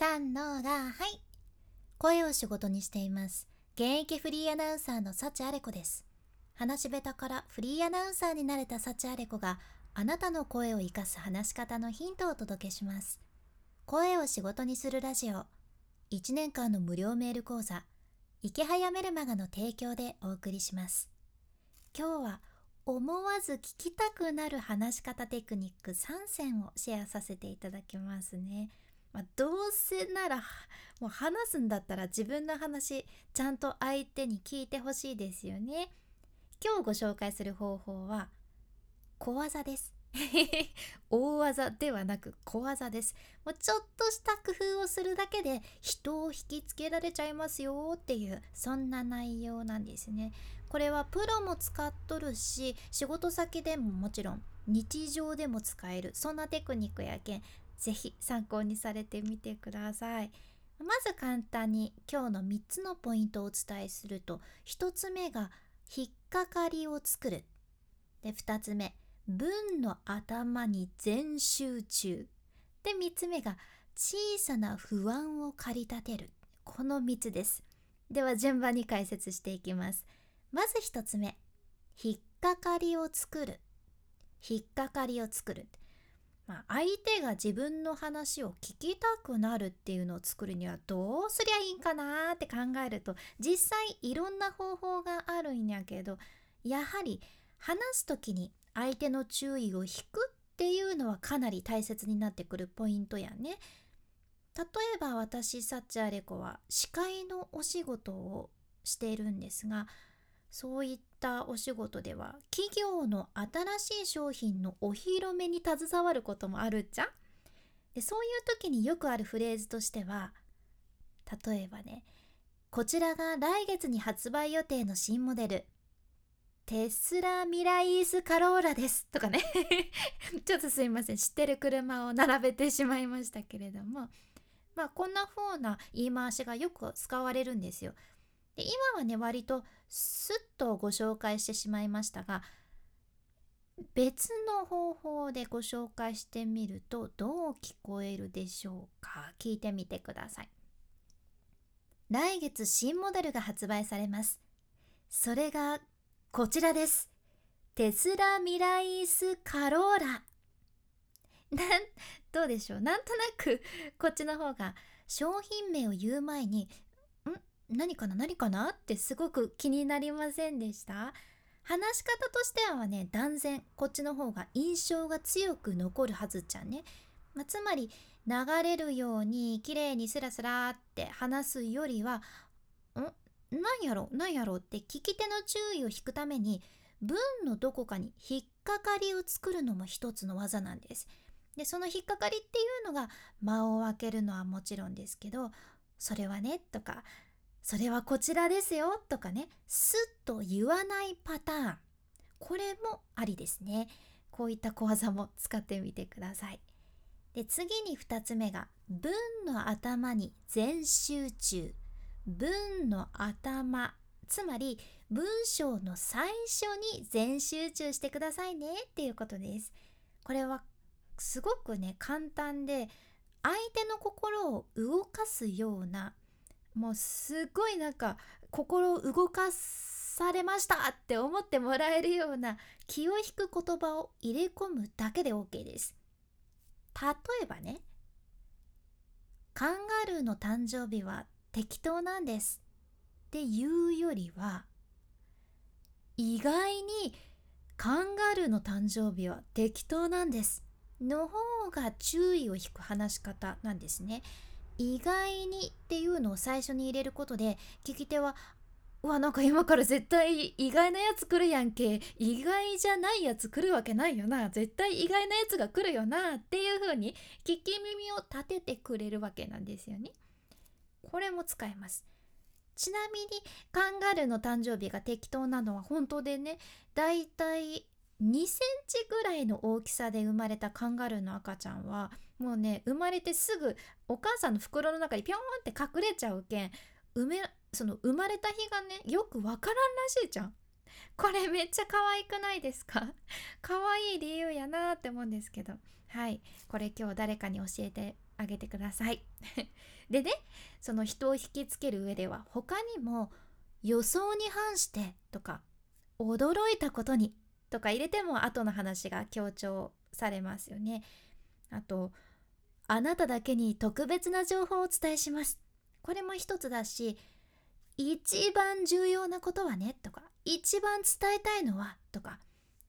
三のがはい。声を仕事にしています。現役フリーアナウンサーの幸あれ子です。話し下手からフリーアナウンサーになれた幸あれ子があなたの声を活かす話し方のヒントをお届けします。声を仕事にするラジオ。1年間の無料メール講座。池早メルマガの提供でお送りします。今日は思わず聞きたくなる話し方テクニック3選をシェアさせていただきますね。まあ、どうせならもう話すんだったら自分の話ちゃんと相手に聞いてほしいですよね。今日ご紹介する方法は小技です。大技ではなく小技です。もうちょっとした工夫をするだけで人を引きつけられちゃいますよっていうそんな内容なんですね。これはプロも使っとるし仕事先でももちろん日常でも使えるそんなテクニックやけんぜひ参考にされてみてください。まず簡単に今日の3つのポイントをお伝えすると1つ目が引っかかりを作る。で2つ目文の頭に全集中。で3つ目が小さな不安を駆り立てる。この3つです。では順番に解説していきます。まず1つ目引っかかりを作る。引っかかりを作る。まあ、相手が自分の話を聞きたくなるっていうのを作るにはどうすりゃいいんかなって考えると実際いろんな方法があるんやけどやはり話す時に相手の注意を引くっていうのはかなり大切になってくるポイントやね。例えば私サッチャーレコは司会のお仕事をしているんですがそういったお仕事では企業の新しい商品のお披露目に携わることもあるじゃん。でそういう時によくあるフレーズとしては例えばねこちらが来月に発売予定の新モデルテスラミライースカローラですとかね。ちょっとすいません。知ってる車を並べてしまいましたけれども。まあこんな風な言い回しがよく使われるんですよ。で今はね割とスッとご紹介してしまいましたが別の方法でご紹介してみるとどう聞こえるでしょうか？聞いてみてください。来月新モデルが発売されます。それがこちらです。テスラミライスカローラ。なんどうでしょう？なんとなくこっちの方が商品名を言う前に何かな？何かな？ってすごく気になりませんでした？話し方としてはね断然こっちの方が印象が強く残るはずじゃんね、まあ、つまり流れるように綺麗にスラスラって話すよりは「ん？何やろ？何やろ?」って聞き手の注意を引くために文のどこかに引っかかりを作るのも一つの技なんです。でその引っかかりっていうのが間を空けるのはもちろんですけど「それはね」とかそれはこちらですよとかねスッと言わないパターン。これもありですね。こういった小技も使ってみてください。で次に2つ目が文の頭に全集中。文の頭つまり文章の最初に全集中してくださいねっていうことです。これはすごくね簡単で相手の心を動かすようなもうすごいなんか心を動かされましたって思ってもらえるような気を引く言葉を入れ込むだけで OK です。例えばね、カンガルーの誕生日は適当なんですっていうよりは、意外にカンガルーの誕生日は適当なんですの方が注意を引く話し方なんですね。意外にっていうのを最初に入れることで聞き手はうわなんか今から絶対意外なやつ来るやんけ。意外じゃないやつ来るわけないよな。絶対意外なやつが来るよなっていう風に聞き耳を立ててくれるわけなんですよね。これも使えます。ちなみにカンガルーの誕生日が適当なのは本当でねだいたい2センチぐらいの大きさで生まれたカンガルーの赤ちゃんはもうね生まれてすぐお母さんの袋の中にピョンって隠れちゃうけん埋めその生まれた日がねよくわからんらしいじゃん。これめっちゃ可愛くないですか？可愛い理由やなって思うんですけど。はい。これ今日誰かに教えてあげてください。でねその人を引きつける上では他にも予想に反してとか驚いたことにとか入れても後の話が強調されますよね。あとあなただけに特別な情報をお伝えします。これも一つだし一番重要なことはねとか一番伝えたいのはとか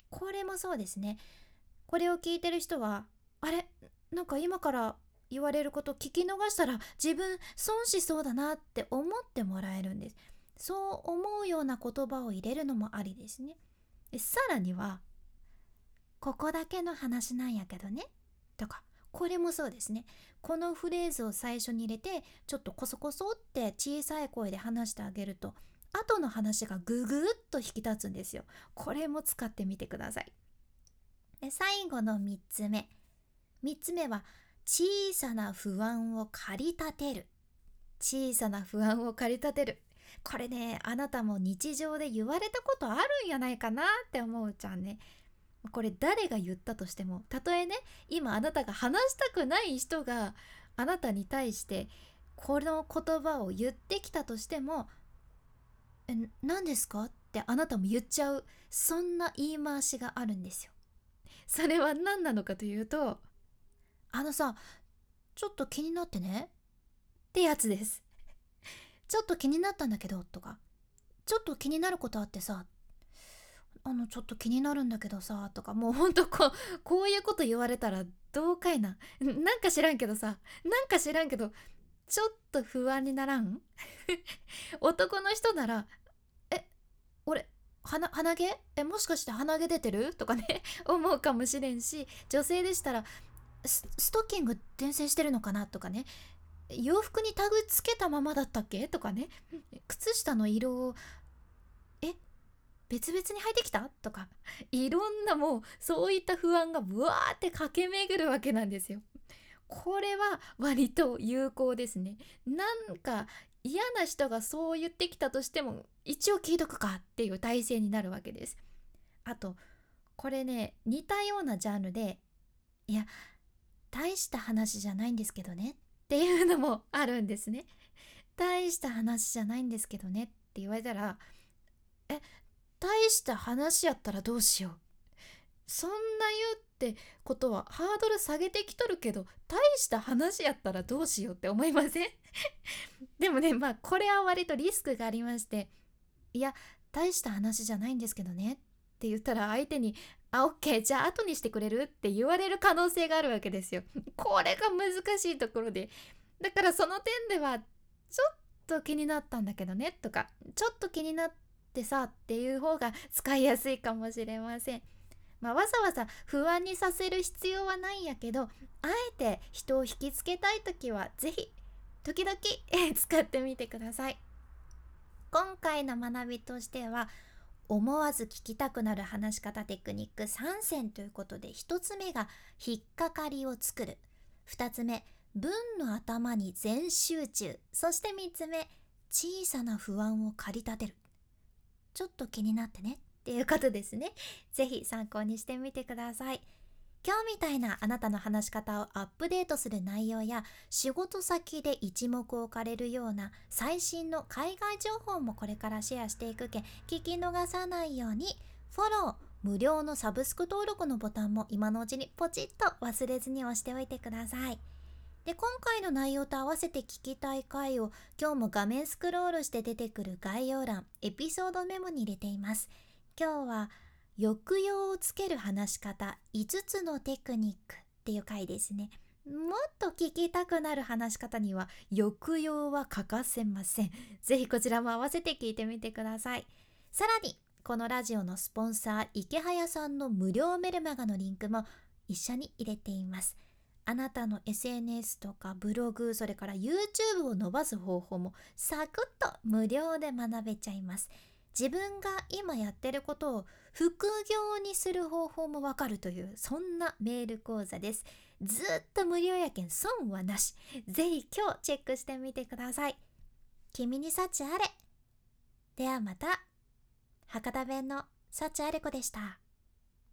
これもそうですね。これを聞いてる人はあれ？なんか今から言われること聞き逃したら自分損しそうだなって思ってもらえるんです。そう思うような言葉を入れるのもありですね。さらにはここだけの話なんやけどねとかこれもそうですね。このフレーズを最初に入れてちょっとコソコソって小さい声で話してあげると後の話がググッと引き立つんですよ。これも使ってみてください。で最後の3つ目。3つ目は小さな不安を駆り立てる。小さな不安を駆り立てる。これねあなたも日常で言われたことあるんやないかなって思うじゃんねこれ誰が言ったとしてもたとえね今あなたが話したくない人があなたに対してこの言葉を言ってきたとしても「え何ですか?」ってあなたも言っちゃうそんな言い回しがあるんですよ。それは何なのかというと「あのさちょっと気になってね」ってやつです。ちょっと気になったんだけどとかちょっと気になることあってさあのちょっと気になるんだけどさとかもうほんとこうこういうこと言われたらどうかいな。なんか知らんけどさなんか知らんけどちょっと不安にならん？男の人ならえ俺鼻鼻毛？えもしかして鼻毛出てる？とかね思うかもしれんし女性でしたらストッキング転生してるのかな？とかね洋服にタグつけたままだったっけ？とかね靴下の色をえ？別々に履いてきた？とかいろんなもうそういった不安がブワーって駆け巡るわけなんですよ。これは割と有効ですね。なんか嫌な人がそう言ってきたとしても一応聞いとくかっていう体制になるわけです。あとこれね似たようなジャンルでいや大した話じゃないんですけどねっていうのもあるんですね。大した話じゃないんですけどねって言われたらえ大した話やったらどうしようそんな言うってことはハードル下げてきとるけど大した話やったらどうしようって思いません？でもねまあこれは割とリスクがありましていや大した話じゃないんですけどねって言ったら相手に「あオッケーじゃあ後にしてくれる?」って言われる可能性があるわけですよ。これが難しいところでだからその点ではちょっと気になったんだけどねとかちょっと気になってさっていう方が 使いやすいかもしれません。まあ、わざわざ不安にさせる必要はないんやけどあえて人を引きつけたい時は是非時々 使ってみてください。今回の学びとしては思わず聞きたくなる話し方テクニック3選ということで1つ目が引っかかりを作る2つ目文の頭に全集中そして3つ目小さな不安を駆り立てるちょっと気になってねっていうことですね。是非参考にしてみてください。今日みたいなあなたの話し方をアップデートする内容や仕事先で一目置かれるような最新の海外情報もこれからシェアしていくけ聞き逃さないようにフォロー無料のサブスク登録のボタンも今のうちにポチッと忘れずに押しておいてください。で今回の内容と合わせて聞きたい回を今日も画面スクロールして出てくる概要欄エピソードメモに入れています今日は抑揚をつける話し方5つのテクニックっていう回ですね。もっと聞きたくなる話し方には抑揚は欠かせません。ぜひこちらも合わせて聞いてみてください。さらにこのラジオのスポンサー池早さんの無料メルマガのリンクも一緒に入れています。あなたの SNS とかブログそれから YouTube を伸ばす方法もサクッと無料で学べちゃいます。自分が今やってることを副業にする方法もわかるというそんなメール講座です。ずっと無料やけん損はなし。ぜひ今日チェックしてみてください。君に幸あれ。ではまた。博多弁の幸あれ子でした。